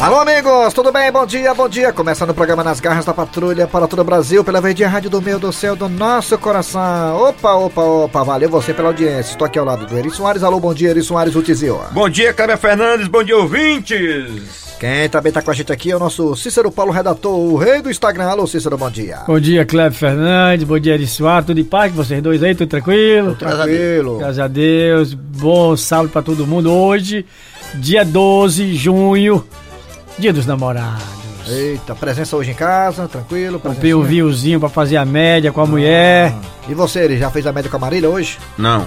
Alô, amigos, tudo bem? Bom dia, bom dia. Começando o programa Nas Garras da Patrulha para todo o Brasil, pela Verdinha Rádio do Meio do Céu do nosso coração. Opa, opa, opa, valeu você pela audiência. Estou aqui ao lado do Eri Soares. Alô, bom dia, Eri Soares, o Tizio. Bom dia, Cléber Fernandes, bom dia, ouvintes. Quem também tá com a gente aqui é o nosso Cícero Paulo, redator, o rei do Instagram. Alô, Cícero, bom dia. Bom dia, Cleber Fernandes, bom dia, Eri Soares, tudo em paz com vocês dois aí, tudo tranquilo? Tranquilo. Graças a Deus, bom sábado pra todo mundo. Hoje, dia 12 de junho, dia dos namorados. Eita, presença hoje em casa, tranquilo. Comprei um vinhozinho pra fazer a média com a mulher. E você, ele já fez a média com a Marília hoje? Não,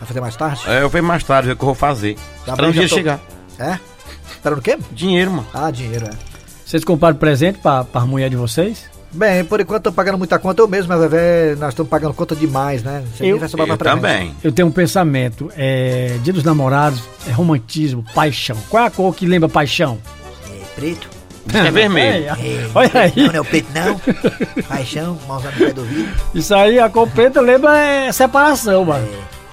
Vai fazer mais tarde? é, eu venho mais tarde, é o que eu vou fazer. Tá Esperando o dia tô- chegar. É? Esperando o quê? Dinheiro, mano. Ah, dinheiro, é. Vocês compraram presente pra, pra mulher de vocês? Bem, por enquanto tô pagando muita conta, eu mesmo, a Vevé, nós estamos pagando conta demais, né? Você Eu- vai sobrar Eu também. Eu tenho um pensamento, é dia dos namorados, é romantismo, paixão. Qual é a cor que lembra paixão? É preto? É vermelho. É, olha aí, Não, não é o preto, não. Paixão, mãozão no pé do vidro. isso aí, a cor preta lembra é, separação, mano.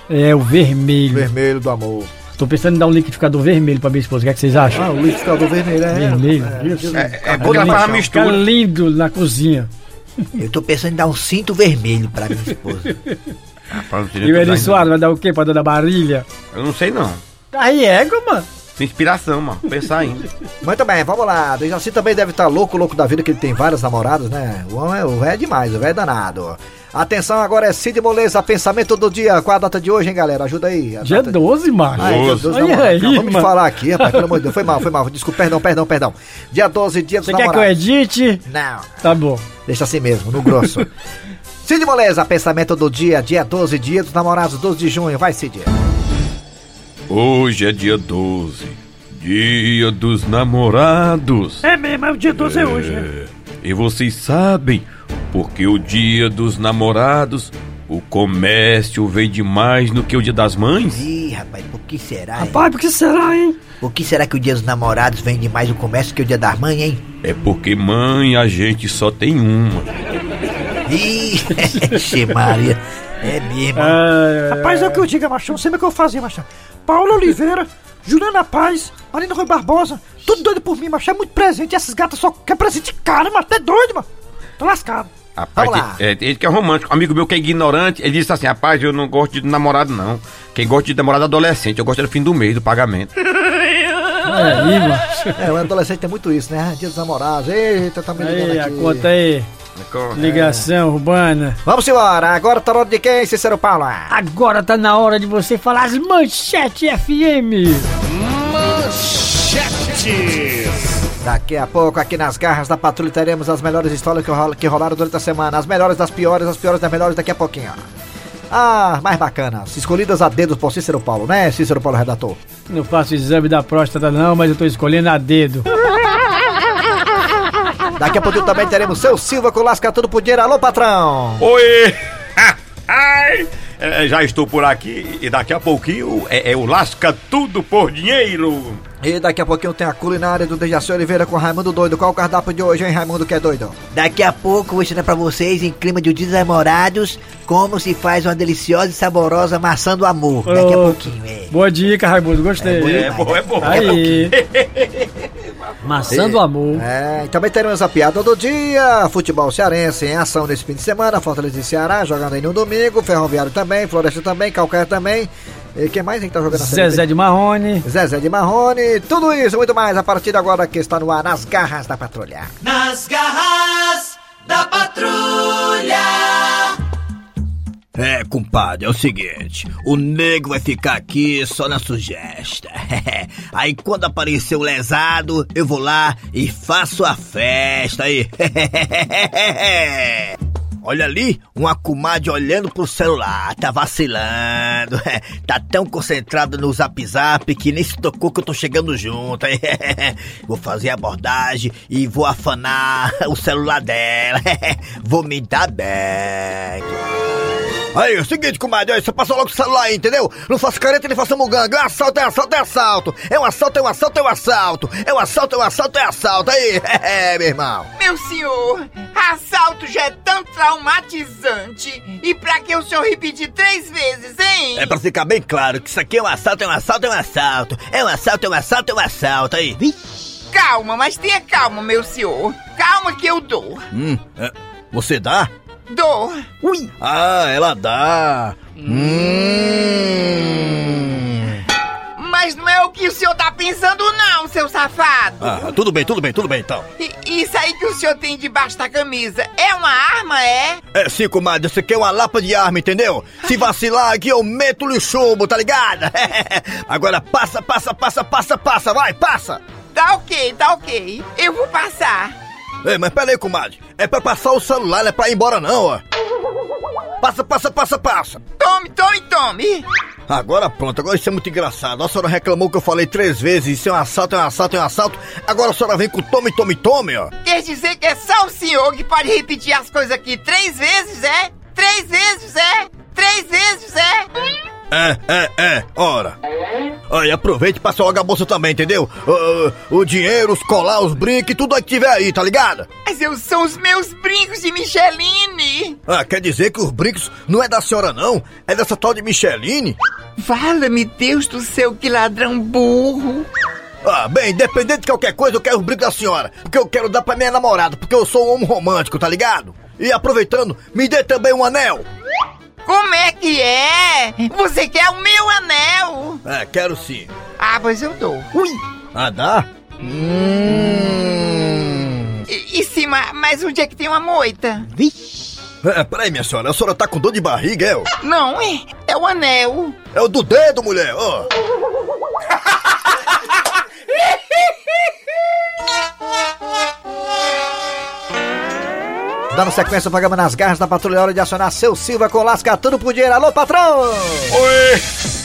É o vermelho. Vermelho do amor. Tô pensando em dar um liquidificador vermelho pra minha esposa. O que, é que vocês acham? Ah, o liquidificador vermelho, é. Vermelho, é, isso. É, é bom que faz a Fica mistura. lindo na cozinha. Eu tô pensando em dar um cinto vermelho pra minha esposa. Rapaz, sei E o Eri Soares vai dar o quê pra dona Marília? ainda. Eu não sei não. Aí égua, mano. Inspiração, mano. Pensar ainda. Muito bem, vamos lá. O Jaci também deve estar louco, louco da vida, que ele tem várias namoradas, né? O homem- o velho é demais, o velho é danado. Atenção, agora é Cid Moleza, pensamento do dia. Qual a data de hoje, hein, galera? Ajuda aí. A Dia data... 12, macho. Ai, meu Deus, Olha não, aí, mano. falar aqui, rapaz, pelo amor de Deus. Foi mal, foi mal. Desculpa, perdão, perdão, perdão. Dia 12, dia dos Você quer que eu edite? Não, Tá bom. deixa assim mesmo, no grosso. Cid Moleza, pensamento do dia, dia 12, dia dos namorados, 12 de junho. Vai, Cid. Hoje é dia 12. Dia dos namorados. É mesmo, é o dia 12 é hoje, É. E vocês sabem porque o dia dos namorados o comércio vende mais do que o dia das mães? Ih, rapaz, por que será, hein? Rapaz, por que será, hein? Por que será que o dia dos namorados vende mais o comércio que o dia das mães, hein? É porque mãe a gente só tem uma. Ih, xe Maria. É mesmo. Ah, Rapaz, é o que eu digo, machão. Sempre que eu fazia, machão. Paulo Oliveira, Juliana Paz, Marina Rui Barbosa, tudo doido por mim, machão. É muito presente. E essas gatas só querem presente caro, mano. Até doido, mano. Tô lascado. Rapaz, lá. é, ele que é romântico. Amigo meu que é ignorante, ele disse assim: rapaz, eu não gosto de namorado, não. Quem gosta de namorado é adolescente, eu gosto do fim do mês, do pagamento. aí. É, o adolescente tem muito isso, né? Dia dos namorados. Eita, tá me ligando Aí, a aqui. conta aí. Ligação urbana. Vamos embora, agora tá na hora de quem, Cícero Paulo? Agora tá na hora de você falar as manchetes FM. Daqui a pouco, aqui nas garras da patrulha, teremos as melhores histórias que, rola- que rolaram durante a semana. As melhores das piores, as piores das melhores daqui a pouquinho. Ah, mais bacanas. Escolhidas a dedo por Cícero Paulo, né, Cícero Paulo, redator? Não faço exame da próstata não, mas eu tô escolhendo a dedo. Daqui a pouquinho também teremos seu Silva com Lasca Tudo por Dinheiro. Alô, patrão! Oi! Ai! É, já estou por aqui e daqui a pouquinho é, é o Lasca Tudo por Dinheiro. E daqui a pouquinho tem a culinária do Dejaci Oliveira com Raimundo Doido. Qual o cardápio de hoje, hein, Raimundo, que é doido? Daqui a pouco eu vou ensinar pra vocês, em clima de Dia dos Namorados, como se faz uma deliciosa e saborosa maçã do amor. Daqui a pouquinho, é. Boa dica, Raimundo, gostei. É bom, é bom. Aí. Maçã do amor. É, e também teremos a piada do dia, futebol cearense em ação nesse fim de semana, Fortaleza e Ceará jogando aí no domingo, Ferroviário também, Floresta também, Calcaia também. E quem mais hein, que tá jogando a Série? Zezé de Marrone. Zezé de Marrone, tudo isso e muito mais a partir de agora que está no ar nas garras da patrulha. Nas garras da patrulha. É, compadre, é o seguinte: o nego vai ficar aqui só na sugesta. aí quando aparecer o lesado, eu vou lá e faço a festa aí. Olha ali, uma comadre olhando pro celular, tá vacilando. tá tão concentrada no zap zap que nem se tocou que eu tô chegando junto. vou fazer a abordagem e vou afanar o celular dela. vou me dar bem. Aí, é o seguinte, comadre, aí, você passa logo o celular aí, entendeu? Não faça careta nem faça muganga. É assalto, é assalto, é assalto. É um assalto, é um assalto, é um assalto. É um assalto, é um assalto, é assalto. Aí, é, meu irmão. Meu senhor, assalto já é tão traumatizante. E pra que o senhor repetir três vezes, hein? É pra ficar bem claro que isso aqui é um assalto, é um assalto, é um assalto. É um assalto, é um assalto, é um assalto. Aí. calma, mas tenha calma, meu senhor. Calma que eu dou. Hum, é, você dá? Dou. Ui. Ah, ela dá. Hum. Mas não é o que o senhor tá pensando, não, seu safado. Ah, tudo bem, tudo bem, tudo bem então. I- Isso aí que o senhor tem debaixo da camisa é uma arma, é? É sim, comadre, você quer uma lapa de arma, entendeu? Se vacilar aqui, eu meto-lhe o chumbo, tá ligado? Agora passa, passa, passa, passa, passa, vai, passa! Tá ok, tá ok. Eu vou passar. Ei, mas pera aí, comadre. É pra passar o celular, não é pra ir embora não, ó. Passa, passa, passa, passa. Tome, tome, tome. Agora pronto, agora isso é muito engraçado. A senhora reclamou que eu falei três vezes, isso é um assalto, é um assalto, é um assalto. Agora a senhora vem com tome, tome, tome, ó. Quer dizer que é só o senhor que pode repetir as coisas aqui três vezes, é? Três vezes, é? Três vezes, é? É, é, é, ora. Aí aproveite e passa logo a bolsa também, entendeu? O, o- o dinheiro, os colar, os brincos, tudo aí que tiver aí, tá ligado? Mas eu são os meus brincos de Micheline. Ah, quer dizer que os brincos não é da senhora não? É dessa tal de Micheline? Fala-me, Deus do céu, que ladrão burro. Ah, bem, independente de qualquer coisa, eu quero os brincos da senhora. Porque eu quero dar pra minha namorada, porque eu sou um homem romântico, tá ligado? E aproveitando, me dê também um anel. Como é que é? Você quer o meu anel? É, quero sim. Ah, pois eu dou. Ui. Ah, dá? Hum... E, e sim, ma- mas onde é que tem uma moita? É, peraí, minha senhora, a senhora tá com dor de barriga, é? Não, é, é o anel. É o do dedo, mulher, ó. Dando sequência ao programa Nas Garras da Patrulha, é hora de acionar seu Silva com lasca tudo por dinheiro. Alô, patrão! Oi!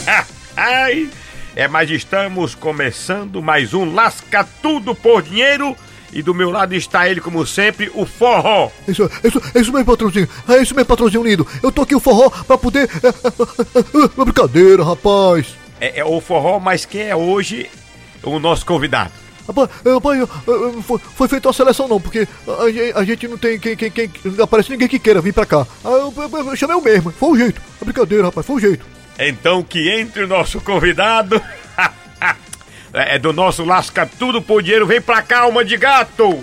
Ai! É, mas estamos começando mais um Lasca Tudo por Dinheiro. E do meu lado está ele, como sempre, o Forró. Isso, isso, isso mesmo, patrãozinho. É isso mesmo, patrãozinho lindo. Eu tô aqui o forró pra poder. É, é, é, é brincadeira, rapaz. É, é o Forró, mas quem é hoje o nosso convidado? Rapaz, é, rapaz, é, é, foi, foi feita uma seleção não, porque a, gente- a gente não tem quem, quem, quem. Não aparece ninguém que queira vir pra cá. Aí eu, eu- eu chamei o mesmo. Foi o jeito. É brincadeira, rapaz, foi o jeito. Então que entre o nosso convidado. é do nosso Lasca Tudo por Dinheiro. Vem pra cá, alma de gato!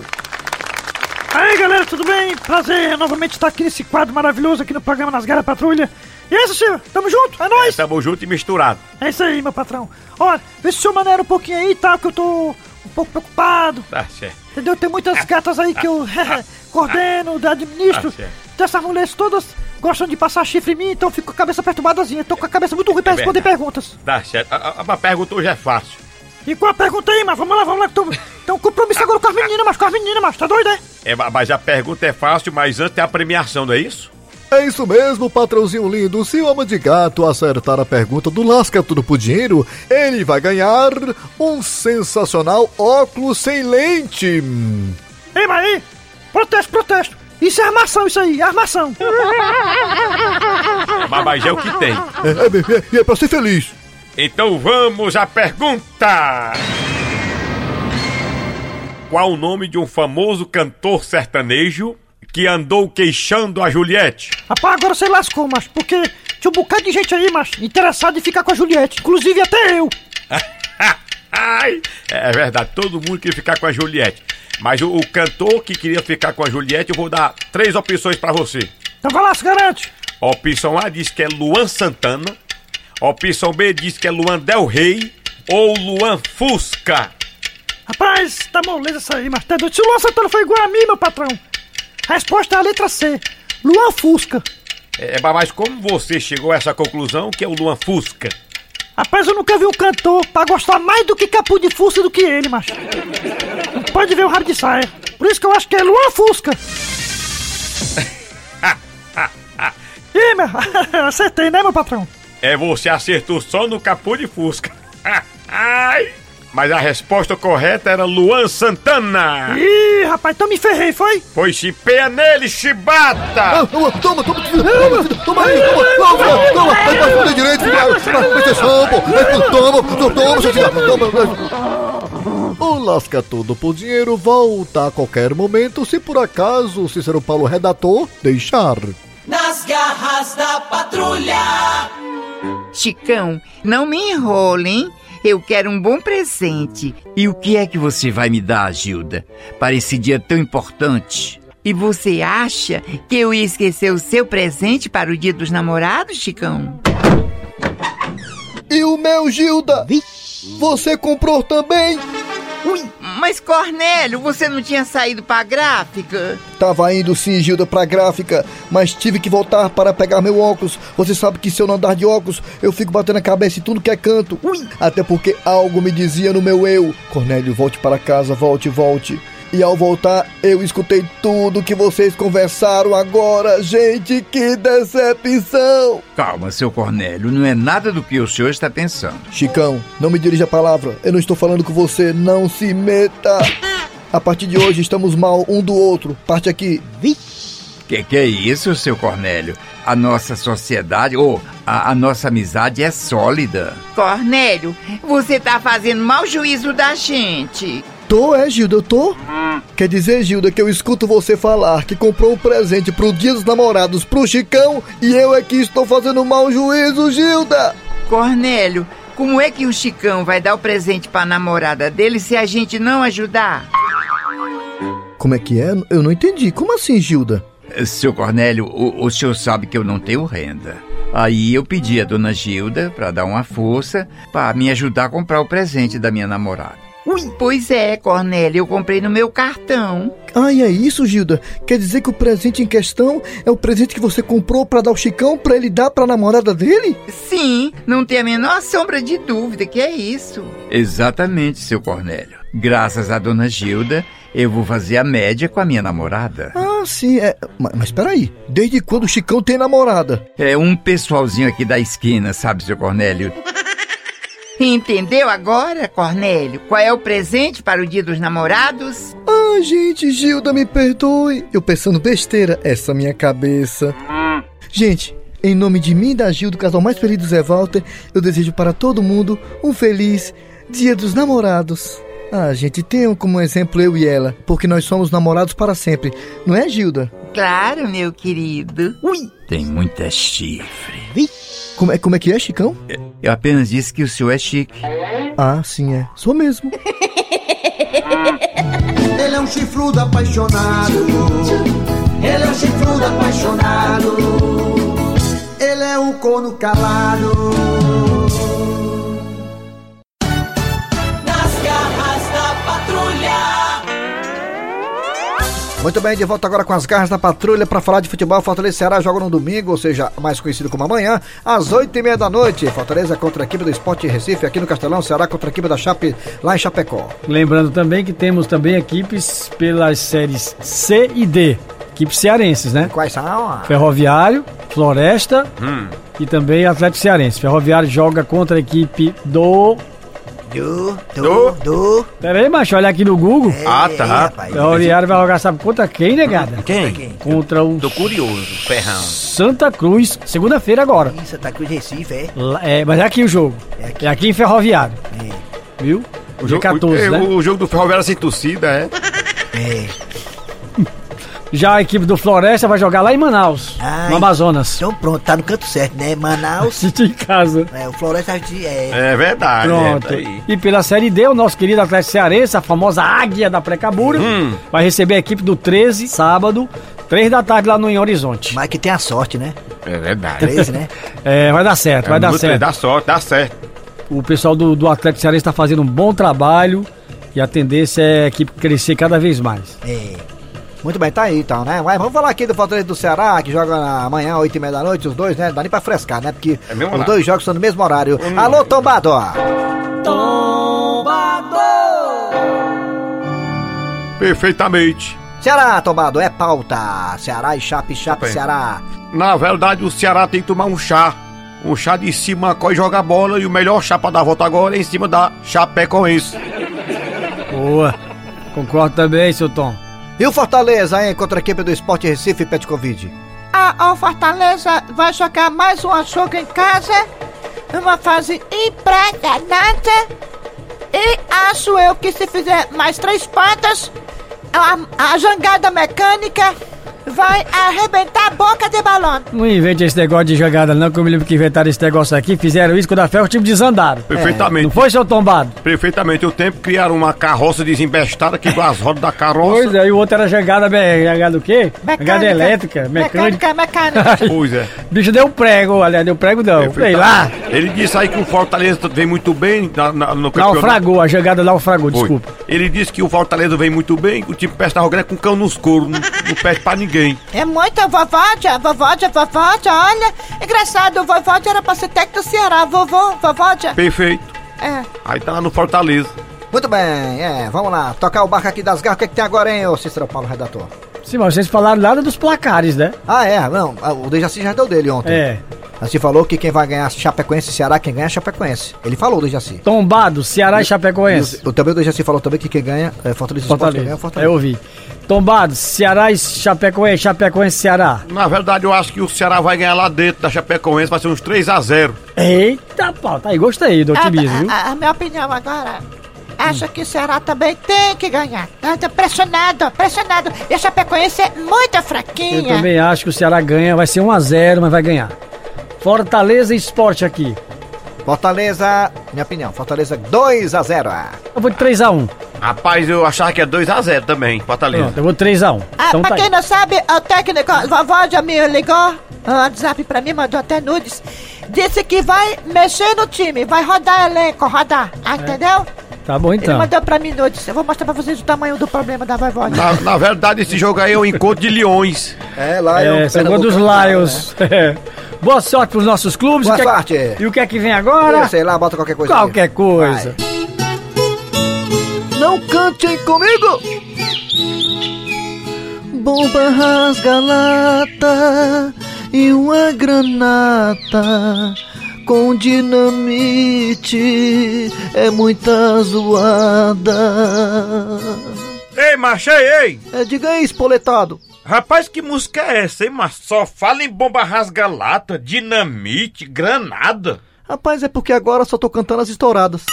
Aí galera, tudo bem? Prazer novamente estar aqui nesse quadro maravilhoso aqui no programa Nas Garras Patrulha. E é isso, senhor? Tamo junto? É nóis! Tamo junto e misturado. É isso aí, meu patrão. Olha, vê se o senhor maneira um pouquinho aí, tá? Que eu tô um pouco preocupado. Tá certo. Entendeu? Tem muitas gatas aí que eu coordeno, administro. Tá certo. Dessas mulheres todas gostam de passar chifre em mim, então eu fico com a cabeça perturbadazinha. Tô com a cabeça muito ruim pra É responder verdade. perguntas. Tá certo. A, a, a pergunta hoje é fácil. E qual a pergunta aí, mas vamos lá, vamos lá. tô- Tem um compromisso agora com as meninas, mas com as meninas, mas tá doido, é? É, mas a pergunta é fácil, mas antes tem a premiação, não é isso? É isso mesmo, patrãozinho lindo. Se o Alma de Gato acertar a pergunta do Lasca Tudo por Dinheiro, ele vai ganhar um sensacional óculos sem lente. Ei, aí, protesto, protesto. Isso é armação, isso aí, armação. Mas, mas é o que tem. É, é, é, é pra ser feliz. Então vamos à pergunta! Qual o nome de um famoso cantor sertanejo que andou queixando a Juliette? Rapaz, agora você lascou, macho, porque tinha um bocado de gente aí, macho, interessado em ficar com a Juliette. Inclusive até eu. Ai, é verdade, todo mundo queria ficar com a Juliette. Mas o, o cantor que queria ficar com a Juliette, eu vou dar três opções pra você. Então vai lá, se garante. Opção A diz que é Luan Santana. Opção B diz que é Luan Del Rey. Ou Luan Fusca. Rapaz, tá moleza isso aí, mas tá doido. Se o Luan Santana foi igual a mim, meu patrão. Resposta é a letra C. Luan Fusca. É, mas como você chegou a essa conclusão que é o Luan Fusca? Rapaz, eu nunca vi um cantor pra gostar mais do que Capu de Fusca do que ele, macho. Não pode ver o rabo de saia. Por isso que eu acho que é Luan Fusca. Ih, meu, acertei, né, meu patrão? É, você acertou só no capô de Fusca. Ai, mas a resposta correta era Luan Santana. Ih, rapaz, então me ferrei, foi? Foi chipeia nele, chibata! Toma, toma, toma, toma, toma aí, toma, toma, toma, vai pra fuder direito, filho, atenção, pô, toma, toma, toma, seu filho, toma. O Lasca Tudo por Dinheiro volta a qualquer momento, se por acaso o Cícero Paulo redator deixar. Nas garras da patrulha. Chicão, não me enrole, hein? Eu quero um bom presente. E o que é que você vai me dar, Gilda, para esse dia tão importante? E você acha que eu ia esquecer o seu presente para o dia dos namorados, Chicão? E o meu, Gilda? Você comprou também? Ui, mas Cornélio, você não tinha saído pra gráfica? Tava indo sim, Gilda, pra gráfica, mas tive que voltar para pegar meu óculos. Você sabe que se eu não andar de óculos, eu fico batendo a cabeça em tudo que é canto. Ui, até porque algo me dizia no meu eu. Cornélio, volte para casa, volte, volte. E ao voltar, eu escutei tudo que vocês conversaram agora. Gente, que decepção! Calma, seu Cornélio, não é nada do que o senhor está pensando. Chicão, não me dirija a palavra. Eu não estou falando com você. Não se meta. A partir de hoje estamos mal um do outro. Parte aqui. Que que é isso, seu Cornélio? A nossa sociedade, ou a, a nossa amizade é sólida. Cornélio, você tá fazendo mau juízo da gente. Tô, é, Gilda, eu tô? Quer dizer, Gilda, que eu escuto você falar que comprou um presente pro Dia dos Namorados pro Chicão e eu é que estou fazendo mau juízo, Gilda! Cornélio, como é que o Chicão vai dar o presente pra namorada dele se a gente não ajudar? Como é que é? Eu não entendi. Como assim, Gilda? Seu Cornélio, o, o senhor sabe que eu não tenho renda. Aí eu pedi a dona Gilda para dar uma força para me ajudar a comprar o presente da minha namorada. Ui, pois é, Cornélio, eu comprei no meu cartão. Ah, e é isso, Gilda? Quer dizer que o presente em questão é o presente que você comprou para dar ao Chicão para ele dar pra namorada dele? Sim, não tem a menor sombra de dúvida que é isso. Exatamente, seu Cornélio. Graças à dona Gilda, eu vou fazer a média com a minha namorada. Ah, sim, é. Mas, mas peraí, desde quando o Chicão tem namorada? É um pessoalzinho aqui da esquina, sabe, seu Cornélio? Entendeu agora, Cornélio? Qual é o presente para o dia dos namorados? Ah, gente, Gilda, me perdoe. Eu pensando besteira, essa minha cabeça. Gente, em nome de mim e da Gilda, o casal mais feliz do Zé Walter, eu desejo para todo mundo um feliz Dia dos Namorados. Ah, gente, tenham como exemplo eu e ela, porque nós somos namorados para sempre, não é, Gilda? Claro, meu querido. Ui! Tem muita chifre. Como é, como é que é, Chicão? Eu apenas disse que o senhor é chique. Ah, sim, é. Sou mesmo. Ele é um chifrudo apaixonado. Ele é um chifrudo apaixonado. Ele é um corno calado. Muito bem, de volta agora com as garras da patrulha para falar de futebol. Fortaleza e Ceará jogam no domingo, ou seja, mais conhecido como amanhã, às oito e meia da noite. Fortaleza contra a equipe do Esporte Recife aqui no Castelão, Ceará contra a equipe da Chape lá em Chapecó. Lembrando também que temos também equipes pelas séries C e D. Equipes cearenses, né? Quais são? Ferroviário, Floresta e também Atlético Cearense. Ferroviário joga contra a equipe do. Do, Do? do, do. Pera aí, macho, olha aqui no Google. Ah, É, tá. rapaz. Ferroviário vai jogar, sabe contra quem, negada? Quem? Contra o Tô curioso, ferrão. Santa Cruz, segunda-feira agora. Ih, Santa Cruz Recife, é? Lá- É, mas é aqui o jogo. É aqui. É aqui em Ferroviário. Viu? O Dia 14, o, né? o, o jogo do Ferroviário sem torcida, é? É. Já a equipe do Floresta vai jogar lá em Manaus, Ai. no Amazonas. Então pronto, tá no canto certo, né? Manaus. Em casa. É, o Floresta é. É verdade. Pronto. É, tá aí. e pela Série D, o nosso querido Atlético Cearense, a famosa águia da Precabura, Hum. vai receber a equipe do 13, sábado, 3 da tarde lá no em Horizonte. Mas que tem a sorte, né? É verdade. 13, né? É, vai dar certo, vai É dar muito- certo. Dá sorte, dá certo. O pessoal do, do Atlético Cearense está fazendo um bom trabalho e a tendência é a equipe crescer cada vez mais. É. Muito bem, tá aí então, né? Mas vamos falar aqui do Fortaleza do Ceará, que joga na- amanhã, oito e meia da noite, os dois, né? Dá nem pra frescar, né? Porque É os dois jogos são no mesmo horário. Alô, Tombado! Perfeitamente. Ceará, Tombado, é pauta. Ceará e Chape, Chape, bem. Ceará. Na verdade, o Ceará tem que tomar um chá. Um chá de cima e joga bola. E o melhor chá pra dar a volta agora é em cima da Chapecoense. Boa. Concordo também, seu Tom. E o Fortaleza, hein? Contra a equipe do Esporte Recife Petkovic. A, a Fortaleza vai jogar mais um jogo em casa, numa fase impressionante. E acho eu que se fizer mais três pontas, a, a jangada mecânica vai arrebentar a boca de balão. Não invente esse negócio de jogada, não, que eu me lembro que inventaram esse negócio aqui, fizeram isso quando a ferro o time desandaram. Perfeitamente. Não foi, seu tombado? Perfeitamente. O tempo criaram uma carroça desembestada que igual as rodas da carroça. Pois é, e o outro era jogada, jogada o quê? Jogada elétrica, mecânica. Mecânica, mecânica. Pois é. Bicho deu prego, aliás, deu prego não, sei lá. Ele disse aí que o Fortaleza vem muito bem na, na- no campeonato. Naufragou, a jogada naufragou, Foi. desculpa. Ele disse que o Fortaleza vem muito bem, o time presta arrogante com cão nos coros, não, não perde pra ninguém. É muita vovódia, vovódia, vovódia, olha. Engraçado, o vovódia era pra ser técnico do Ceará, vovô, vovódia. Perfeito. É. Aí tá lá no Fortaleza. Muito bem, é, vamos lá. Tocar o barco aqui das garras. O que, é que tem agora, hein, ô Cícero Paulo, redator? Sim, mas vocês falaram nada dos placares, né? Ah, é, não, ah, o Dejaci já deu dele ontem. É. Assim falou que quem vai ganhar Chapecoense e Ceará, quem ganha é Chapecoense. Ele falou, o Dejaci. Tombado, Ceará e Chapecoense. O, também o Dejaci falou também que quem ganha é Fortaleza Esporte, quem ganha é Fortaleza. Fortaleza. Eu ouvi. Tombado, Ceará e Chapecoense, Chapecoense e Ceará. Na verdade, eu acho que o Ceará vai ganhar lá dentro da Chapecoense, vai ser uns 3 a 0 Eita, pau, tá aí, gostei do otimismo? A, a- a minha opinião agora. Acho que o Ceará também tem que ganhar. Tá pressionado, pressionado. E a Chapecoense é muito Eu fraquinha. também acho que o Ceará ganha, vai ser 1x0, mas vai ganhar. Fortaleza e Esporte aqui. Fortaleza, minha opinião, Fortaleza 2 a 0 ah. Eu vou de 3x1. Rapaz, eu achava que é 2 a 0 também, Fortaleza. Pronto, eu vou de 3x1. Ah, Então pra tá quem aí. não sabe, o técnico, a vovó já me ligou, um WhatsApp pra mim, mandou até nudes. Disse que vai mexer no time, vai rodar elenco, rodar, ah, entendeu? Tá bom Ele então. mandou pra mim nudes. Eu vou mostrar pra vocês o tamanho do problema da vovó. Na, na verdade, esse jogo aí é o encontro de leões. É, lá É, segundo os Lions. Boa sorte pros nossos clubes. Boa o é- sorte. E o que é que vem agora? Sei lá, bota qualquer coisa. aí. Qualquer coisa. Não cantem comigo! Bomba rasga lata e uma granata com dinamite é muita zoada. Ei, macho, ei, ei! É, diga aí, espoletado. Rapaz, que música é essa, hein, mas Só fala em bomba rasga-lata, dinamite, granada. Rapaz, é porque agora só tô cantando as estouradas.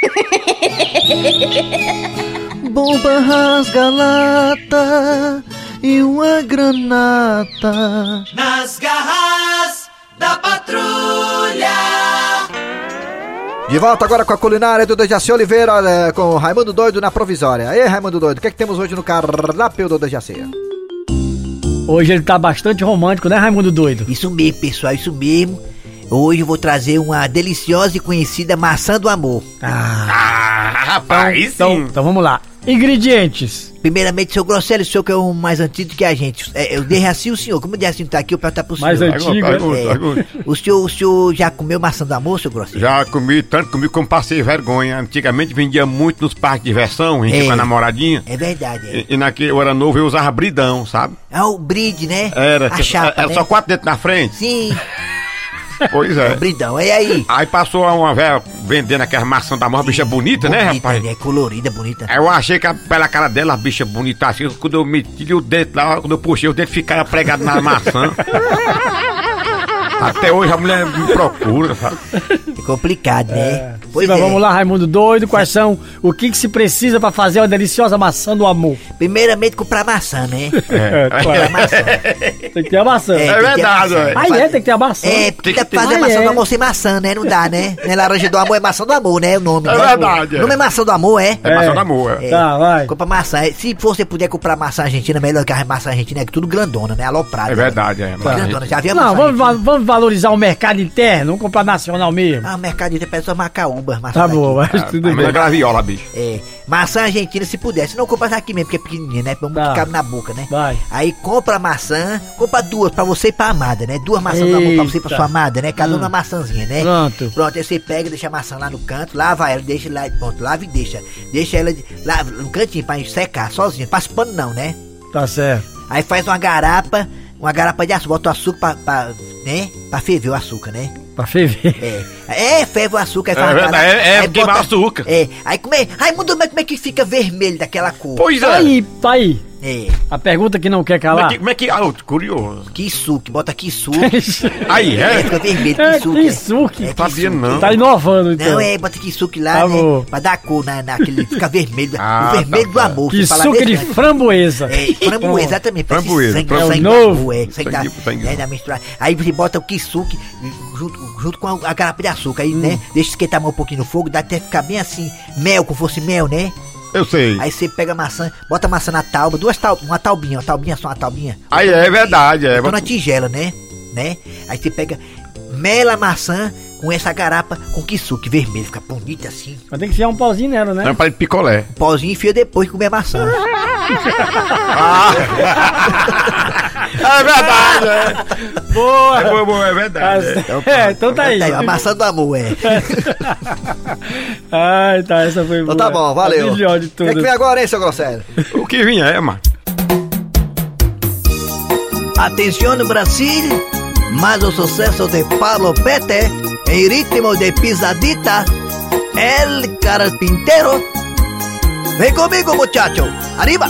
Bomba rasga lata e uma granata. Nas garras da patrulha. De volta agora com a culinária do Dejaci Oliveira, olha, com o Raimundo Doido na provisória. Aí, Raimundo Doido, o que é que temos hoje no cardápio do Dejaci? Hoje ele tá bastante romântico, né, Raimundo Doido? Isso mesmo, pessoal, isso mesmo. Hoje eu vou trazer uma deliciosa e conhecida maçã do amor. Ah, rapaz, Então, sim. então vamos lá. Ingredientes. Primeiramente, seu Grosselio, o senhor que é o mais antigo que a gente. É, eu dei assim o senhor. Como o Dejaci tá aqui, eu perguntar pro senhor. Mais antigo, é? Pergunta, pergunta. O senhor, o senhor já comeu maçã do amor, seu Grosselio? Já comi, tanto comi como passei vergonha. Antigamente vendia muito nos parques de diversão, a gente É. com a namoradinha. É verdade, é. E, e naquele eu era novo, eu usava bridão, sabe? É o bride, né? Era, A chapa, era né? só quatro dentes na frente. Sim, Pois é é. bridão. E aí? Aí passou uma velha vendendo aquelas maçãs da mão, bicha bonita, né, Bonita, rapaz? né? Colorida, bonita. Aí eu achei que pela cara dela, a bicha bonita assim, quando eu meti o dente lá, quando eu puxei o dente, ficava pregado na maçã. Até hoje a mulher me procura, sabe? É complicado, né? Sim, mas vamos lá, Raimundo Doido. Quais são o que, que se precisa pra fazer uma deliciosa maçã do amor? Primeiramente, comprar maçã, né? É, Comprar claro. maçã. Tem que ter a maçã. É, tem que ter verdade, ué. Aí é, tem que ter a maçã. É, porque dá pra fazer Aí maçã é. do amor sem maçã, né? Não dá, né? Não é laranja do amor, é maçã do amor, né? O nome. É né? verdade, O é. nome é maçã do amor, é? É maçã da amor, é. É. Tá, vai. Compra maçã. É, Se você puder comprar maçã argentina, melhor que a maçã argentina, é que tudo grandona, né? Aloprada. É verdade, é. Grandona. Já viu a Não, maçã argentina? vamos valorizar o mercado interno, vamos comprar nacional mesmo. Ah, o mercado de peça macaúba, maçã Tá bom, mas tudo Mas é bem. graviola, bicho. É, maçã argentina se puder. Se não compra aqui mesmo, porque é pequenininha, né? Vamos Tá. ficar na boca, né? Vai. Aí compra a maçã, compra duas pra você e pra amada, né? Duas maçãs amor pra você e pra Eita. sua amada, né? Cada Hum. uma maçãzinha, né? Pronto. Pronto, aí você pega, deixa a maçã lá no canto, lava ela, deixa lá, pronto, lava e deixa. Deixa ela lá no cantinho pra secar sozinha, passa pano não, né? Tá certo. Aí faz uma garapa, uma garapa de açúcar, bota o açúcar pra, pra, né? Pra ferver o açúcar, né? Pra ferver. É, é, ferve o açúcar. É verdade, é- é aí queimar bota- açúcar. É, aí como é, ai muda, mas como é que fica vermelho daquela cor? Pois Tá é. aí, tá aí. É. A pergunta que não quer Como é calar. que. Como é que ah, eu tô curioso. Kisuke, bota Kisuke. Aí, É, é? fica vermelho, É, Kisuke. É, Sabia não. Tá inovando, então. Não, é, bota Kisuke lá, Tá né? Pra dar cor na, naquele. Fica vermelho. Ah, o vermelho tá, do tá. amor. Que suco de framboesa. É, framboesa, exatamente. parece Framboesa, sangue, sangue É é, sangue, Sangue- da, sangue. é. Aí você bota o kisuke junto, junto com a, a garapa de açúcar. Aí, né? Hum. Deixa esquentar mais um pouquinho no fogo, dá até ficar bem assim, mel, como fosse mel, né? Eu sei. Aí você pega a maçã, bota a maçã na tauba, duas taubas, uma taubinha, uma taubinha só, uma taubinha. Aí é verdade, é. Botou na tigela, né? Né? Aí você pega, mela a maçã com essa garapa com kisuke vermelho, fica bonito assim. Mas tem que enfiar um pauzinho nela, né? É para picolé. O pauzinho enfia depois de comer a maçã. É verdade, é. Boa! É boa, boa, é verdade. é. É, então tá aí. Tá aí, a maçã do amor, é. Ai, tá, essa foi boa. Então tá bom, valeu. De O que é vem agora, hein, seu Grosselho? O que vinha é, mano. Atención Brasil, más los sucesos de Pablo Pete en ritmo de pisadita, el carpintero. Ven conmigo muchacho, arriba.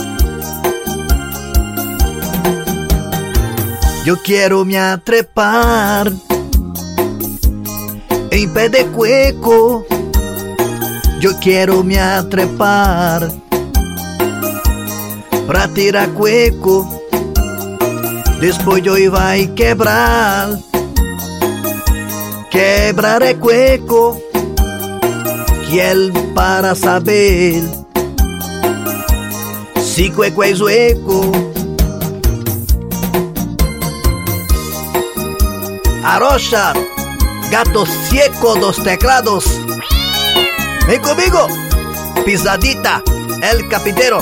Yo quiero me atrepar en pé de cueco. Yo quiero me atrepar pra tirar cueco. Después yo iba a quebrar, quebrar el cueco, que él para saber si cueco es hueco. Arocha, gato ciego dos teclados. Ven conmigo, pisadita, el carpintero.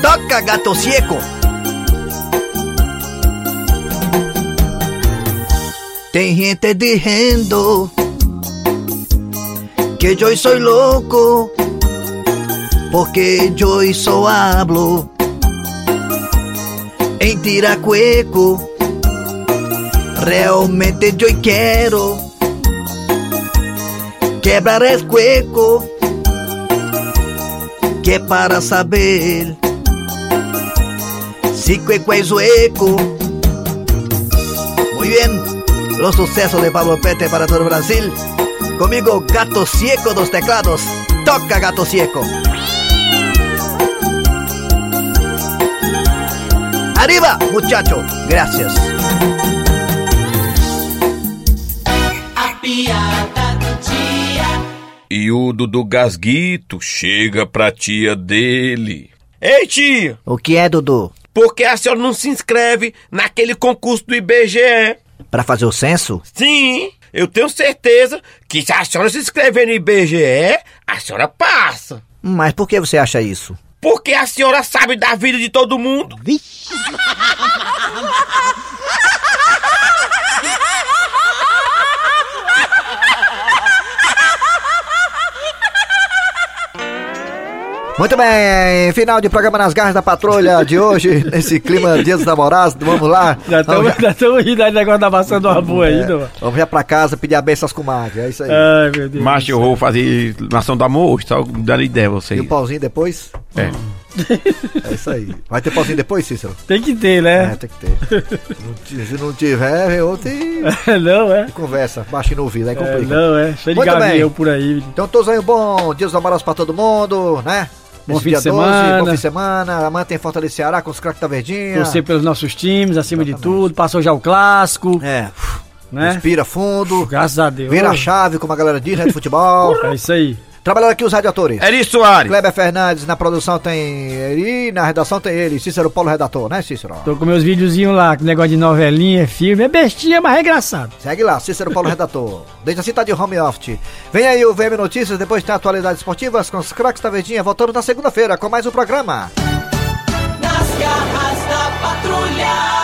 Toca gato ciego. Tem gente dizendo que yo soy loco porque yo só hablo em tiracueco. Realmente yo quero quebrar el cueco que para saber si cueco es hueco. Muy bien, los sucesos de Pablo Pete para todo Brasil. Conmigo, Gato Cieco dos teclados. Toca, Gato Cieco. Arriba, muchacho. Gracias. Piada do dia. E o Dudu Gasguito chega pra tia dele. Ei, tia! O que é, Dudu? Por que a senhora não se inscreve naquele concurso do IBGE? Pra fazer o censo? Sim, eu tenho certeza que se a senhora se inscrever no IBGE, a senhora passa. Mas por que você acha isso? Porque a senhora sabe da vida de todo mundo. Muito bem, final de programa nas garras da patrulha de hoje, nesse clima Dia dos Namorados, vamos lá. Já estamos rindo aí do negócio da maçã do amor ainda, mano. vamos já pra casa pedir a benção às comadres, é isso aí. Ai, meu Deus. Macho, eu vou fazer nação do amor hoje, só dando ideia a E vocês. o pauzinho depois? É. É isso aí. Vai ter pauzinho depois, Cícero? Tem que ter, É, né? tem que ter. Se não Se não tiver, vem outro e não, é. conversa, baixinho no ouvido, aí É, complica. não, é. Cheio de Muito bem. gavião por aí. Então, todos aí um bom Dia dos Namorados pra todo mundo, né? Bom fim dia de semana. bom fim de semana. Amanhã tem Fortaleza Ceará com os craques da Verdinha. Torcer pelos nossos times, acima de tudo. Passou já o clássico, É, né? respira fundo, Graças a Deus. vira a chave, como a galera diz, né, de futebol. É isso aí. Trabalhando aqui os radioatores. Eri Soares. Kleber Fernandes, na produção tem Eri, na redação tem ele. Cícero Paulo, redator, né, Cícero? Tô com meus videozinhos lá, com negócio de novelinha, filme. É bestinha, mas é engraçado. Segue lá, Cícero Paulo, redator. Desde a cidade de home office. Vem aí o VM Notícias, depois tem atualidades esportivas com os craques da Verdinha. voltando na segunda-feira com mais um programa. Nas garras da patrulha.